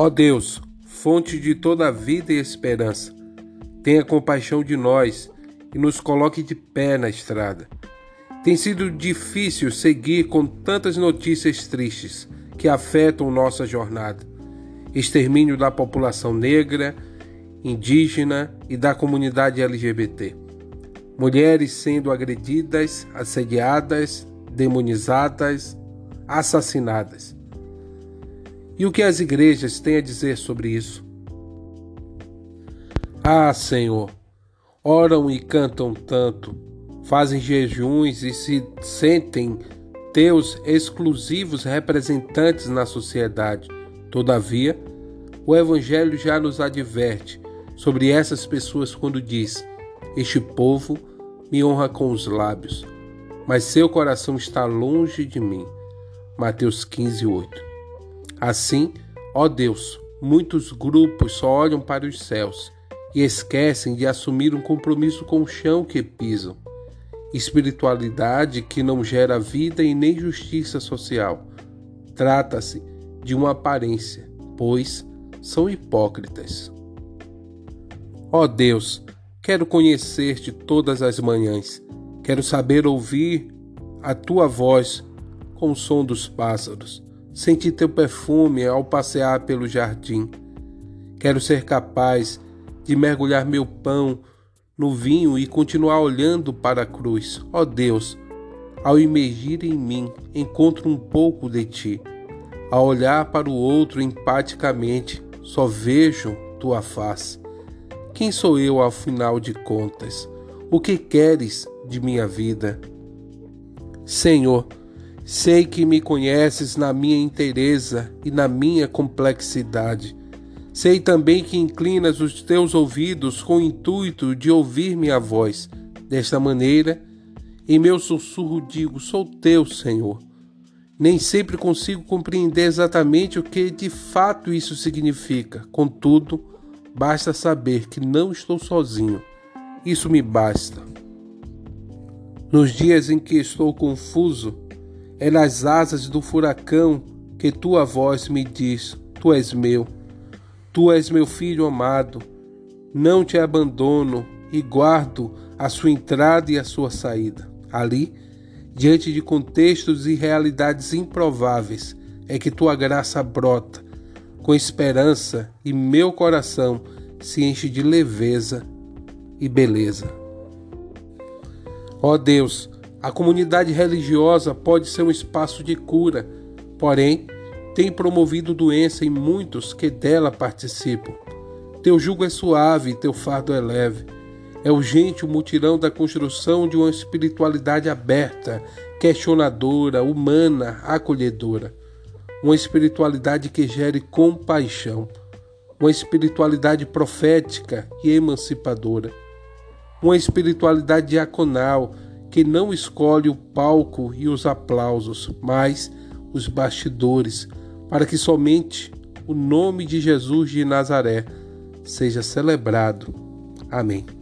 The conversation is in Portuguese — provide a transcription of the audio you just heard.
Ó Deus, fonte de toda a vida e esperança, tenha compaixão de nós e nos coloque de pé na estrada. Tem sido difícil seguir com tantas notícias tristes que afetam nossa jornada. Extermínio da população negra, indígena e da comunidade LGBT. Mulheres sendo agredidas, assediadas, demonizadas, assassinadas. E o que as igrejas têm a dizer sobre isso? Ah, Senhor, oram e cantam tanto, fazem jejuns e se sentem teus exclusivos representantes na sociedade. Todavia, o Evangelho já nos adverte sobre essas pessoas quando diz: Este povo me honra com os lábios, mas seu coração está longe de mim. Mateus 15, 8. Assim, ó Deus, muitos grupos só olham para os céus e esquecem de assumir um compromisso com o chão que pisam. Espiritualidade que não gera vida e nem justiça social. Trata-se de uma aparência, pois são hipócritas. Ó Deus, quero conhecer-te todas as manhãs, quero saber ouvir a tua voz com o som dos pássaros, sentir teu perfume ao passear pelo jardim. Quero ser capaz de mergulhar meu pão no vinho e continuar olhando para a cruz. Ó Deus, ao imergir em mim, encontro um pouco de ti. Ao olhar para o outro empaticamente, só vejo tua face. Quem sou eu ao final de contas? O que queres de minha vida? Senhor, sei que me conheces na minha inteireza e na minha complexidade. Sei também que inclinas os teus ouvidos com o intuito de ouvir minha voz. Desta maneira, em meu sussurro digo: Sou teu, Senhor. Nem sempre consigo compreender exatamente o que de fato isso significa. Contudo, basta saber que não estou sozinho. Isso me basta. Nos dias em que estou confuso, é nas asas do furacão que tua voz me diz: Tu és meu. Tu és meu filho amado, não te abandono e guardo a sua entrada e a sua saída. Ali, diante de contextos e realidades improváveis, é que tua graça brota com esperança e meu coração se enche de leveza e beleza. Ó Deus, a comunidade religiosa pode ser um espaço de cura, porém, tem promovido doença em muitos que dela participam. Teu jugo é suave, teu fardo é leve. É urgente o mutirão da construção de uma espiritualidade aberta, questionadora, humana, acolhedora. Uma espiritualidade que gere compaixão. Uma espiritualidade profética e emancipadora. Uma espiritualidade diaconal que não escolhe o palco e os aplausos, mas os bastidores para que somente o nome de Jesus de Nazaré seja celebrado. Amém.